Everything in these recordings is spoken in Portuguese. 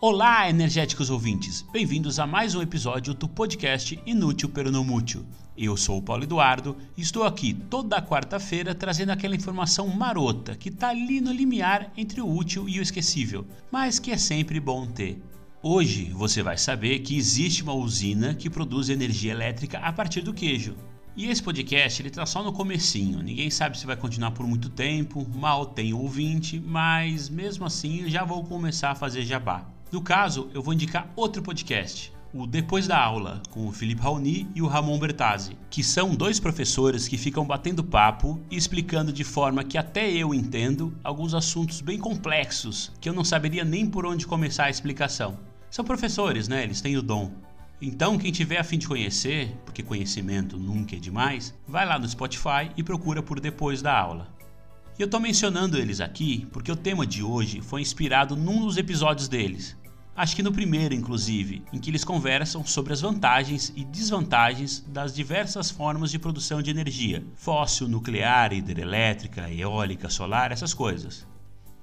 Olá, energéticos ouvintes! Bem-vindos a mais um episódio do podcast Inútil Peronomútil. Eu sou o Paulo Eduardo e estou aqui toda quarta-feira trazendo aquela informação marota que está ali no limiar entre o útil e o esquecível, mas que é sempre bom ter. Hoje você vai saber que existe uma usina que produz energia elétrica a partir do queijo. E esse podcast ele tá só no comecinho, ninguém sabe se vai continuar por muito tempo, mal tem ouvinte, mas mesmo assim já vou começar a fazer jabá. No caso, eu vou indicar outro podcast, o Depois da Aula, com o Felipe Raoni e o Ramon Bertazzi, que são dois professores que ficam batendo papo e explicando de forma que até eu entendo alguns assuntos bem complexos que eu não saberia nem por onde começar a explicação. São professores, né? Eles têm o dom. Então, quem tiver a fim de conhecer, porque conhecimento nunca é demais, vai lá no Spotify e procura por Depois da Aula. E eu estou mencionando eles aqui porque o tema de hoje foi inspirado num dos episódios deles, acho que no primeiro, inclusive, em que eles conversam sobre as vantagens e desvantagens das diversas formas de produção de energia: fóssil, nuclear, hidrelétrica, eólica, solar, essas coisas.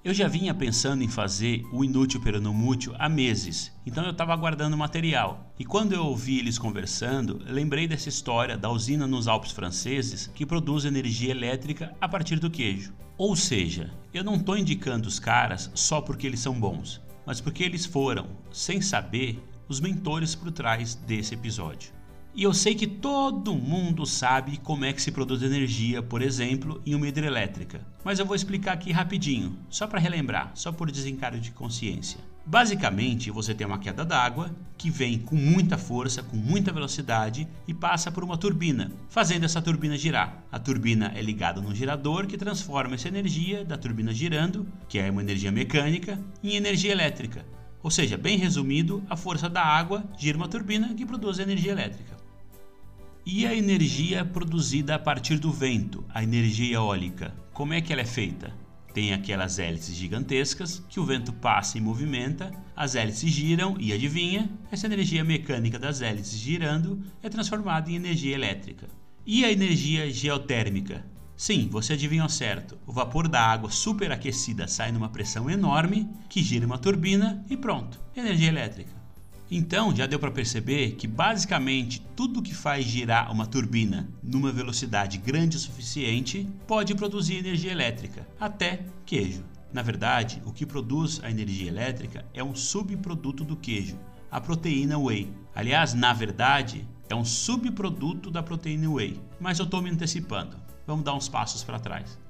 Eu já vinha pensando em fazer o Inútil Peronomútil há meses, então eu estava aguardando material. E quando eu ouvi eles conversando, lembrei dessa história da usina nos Alpes franceses que produz energia elétrica a partir do queijo. Ou seja, eu não estou indicando os caras só porque eles são bons mas porque eles foram, sem saber, os mentores por trás desse episódio. E eu sei que todo mundo sabe como é que se produz energia, por exemplo, em uma hidrelétrica. Mas eu vou explicar aqui rapidinho, só para relembrar, só por desencargo de consciência. Basicamente, você tem uma queda d'água que vem com muita força, com muita velocidade e passa por uma turbina, fazendo essa turbina girar. A turbina é ligada num gerador que transforma essa energia da turbina girando, que é uma energia mecânica, em energia elétrica. Ou seja, bem resumido, a força da água gira uma turbina que produz energia elétrica. E a energia produzida a partir do vento, a energia eólica, como é que ela é feita? Tem aquelas hélices gigantescas que o vento passa e movimenta, as hélices giram e adivinha, essa energia mecânica das hélices girando é transformada em energia elétrica. E a energia geotérmica? Sim, você adivinhou certo. O vapor da água superaquecida sai numa pressão enorme que gira uma turbina e pronto, energia elétrica. Então, já deu para perceber que basicamente tudo que faz girar uma turbina numa velocidade grande o suficiente pode produzir energia elétrica, até queijo. Na verdade, o que produz a energia elétrica é um subproduto do queijo, a proteína whey. Aliás, na verdade, é um subproduto da proteína whey, mas eu estou me antecipando. Vamos dar uns passos para trás.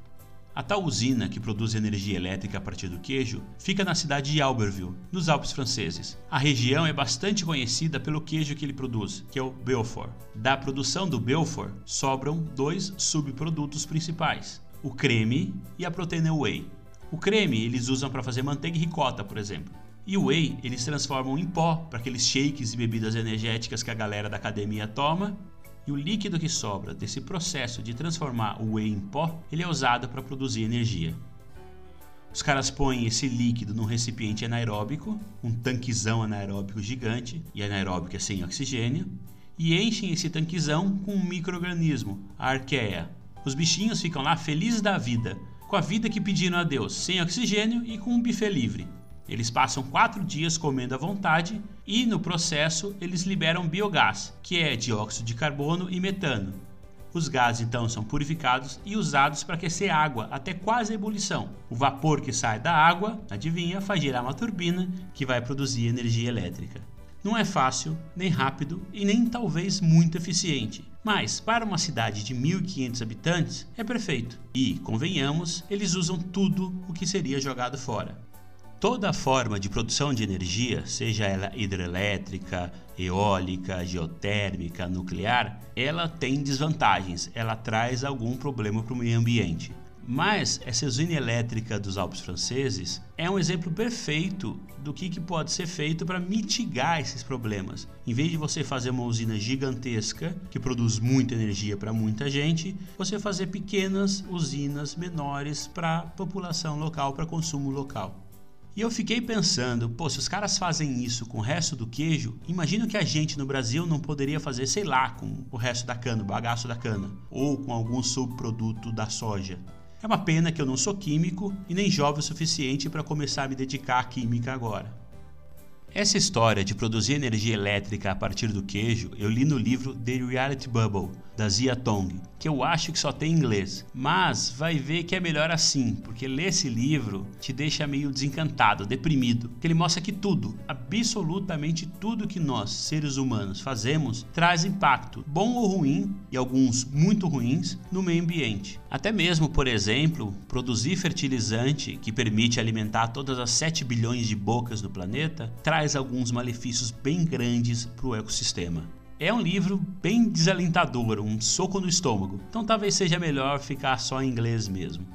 A tal usina que produz energia elétrica a partir do queijo fica na cidade de Albertville, nos Alpes franceses. A região é bastante conhecida pelo queijo que ele produz, que é o Belfort. Da produção do Belfort sobram dois subprodutos principais: o creme e a proteína whey. O creme eles usam para fazer manteiga e ricota, por exemplo. E o whey eles transformam em pó para aqueles shakes e bebidas energéticas que a galera da academia toma e o líquido que sobra desse processo de transformar o whey em pó, ele é usado para produzir energia. Os caras põem esse líquido num recipiente anaeróbico, um tanquezão anaeróbico gigante, e anaeróbico é sem oxigênio, e enchem esse tanquezão com um microorganismo, a arqueia. Os bichinhos ficam lá felizes da vida, com a vida que pediram a Deus, sem oxigênio e com um buffet livre. Eles passam quatro dias comendo à vontade e, no processo, eles liberam biogás, que é dióxido de carbono e metano. Os gases então são purificados e usados para aquecer água até quase a ebulição. O vapor que sai da água, adivinha, faz girar uma turbina que vai produzir energia elétrica. Não é fácil, nem rápido e nem talvez muito eficiente, mas para uma cidade de 1.500 habitantes é perfeito. E, convenhamos, eles usam tudo o que seria jogado fora. Toda forma de produção de energia, seja ela hidrelétrica, eólica, geotérmica, nuclear, ela tem desvantagens, ela traz algum problema para o meio ambiente. Mas essa usina elétrica dos Alpes franceses é um exemplo perfeito do que, que pode ser feito para mitigar esses problemas. Em vez de você fazer uma usina gigantesca que produz muita energia para muita gente, você fazer pequenas usinas menores para população local, para consumo local. E eu fiquei pensando, pô, se os caras fazem isso com o resto do queijo, imagino que a gente no Brasil não poderia fazer, sei lá, com o resto da cana, o bagaço da cana, ou com algum subproduto da soja. É uma pena que eu não sou químico e nem jovem o suficiente para começar a me dedicar à química agora. Essa história de produzir energia elétrica a partir do queijo eu li no livro The Reality Bubble, da Zia Tong, que eu acho que só tem em inglês. Mas vai ver que é melhor assim, porque ler esse livro te deixa meio desencantado, deprimido. Porque ele mostra que tudo, absolutamente tudo que nós, seres humanos, fazemos traz impacto, bom ou ruim, e alguns muito ruins, no meio ambiente. Até mesmo, por exemplo, produzir fertilizante que permite alimentar todas as 7 bilhões de bocas do planeta traz alguns malefícios bem grandes para o ecossistema. É um livro bem desalentador, um soco no estômago, então talvez seja melhor ficar só em inglês mesmo.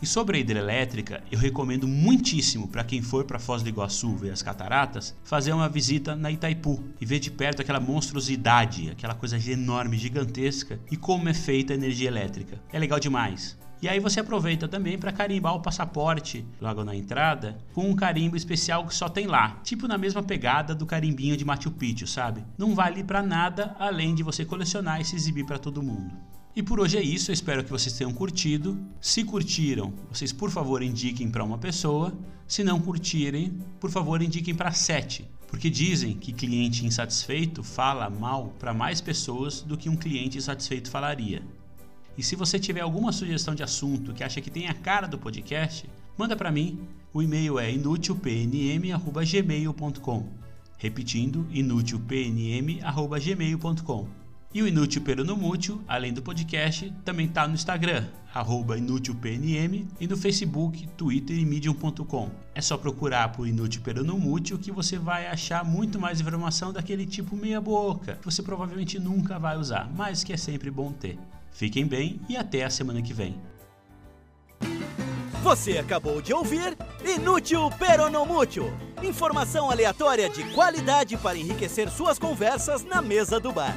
E sobre a hidrelétrica, eu recomendo muitíssimo para quem for para Foz do Iguaçu ver as cataratas, fazer uma visita na Itaipu e ver de perto aquela monstruosidade, aquela coisa enorme, gigantesca e como é feita a energia elétrica. É legal demais. E aí você aproveita também para carimbar o passaporte logo na entrada com um carimbo especial que só tem lá, tipo na mesma pegada do carimbinho de Machu Picchu, sabe? Não vale para nada além de você colecionar e se exibir para todo mundo. E por hoje é isso, eu espero que vocês tenham curtido. Se curtiram, vocês por favor indiquem para uma pessoa. Se não curtirem, por favor indiquem para sete. Porque dizem que cliente insatisfeito fala mal para mais pessoas do que um cliente insatisfeito falaria. E se você tiver alguma sugestão de assunto que acha que tem a cara do podcast, manda para mim. O e-mail é inutilpnm@gmail.com. Repetindo, inutilpnm@gmail.com. E o Inútil Peronomútil, além do podcast, também está no Instagram, InútilPNM, e no Facebook, Twitter e Medium.com. É só procurar por Inútil Peronomútil que você vai achar muito mais informação daquele tipo meia boca, que você provavelmente nunca vai usar, mas que é sempre bom ter. Fiquem bem e até a semana que vem. Você acabou de ouvir Inútil Peronomútil. Informação aleatória de qualidade para enriquecer suas conversas na mesa do bar.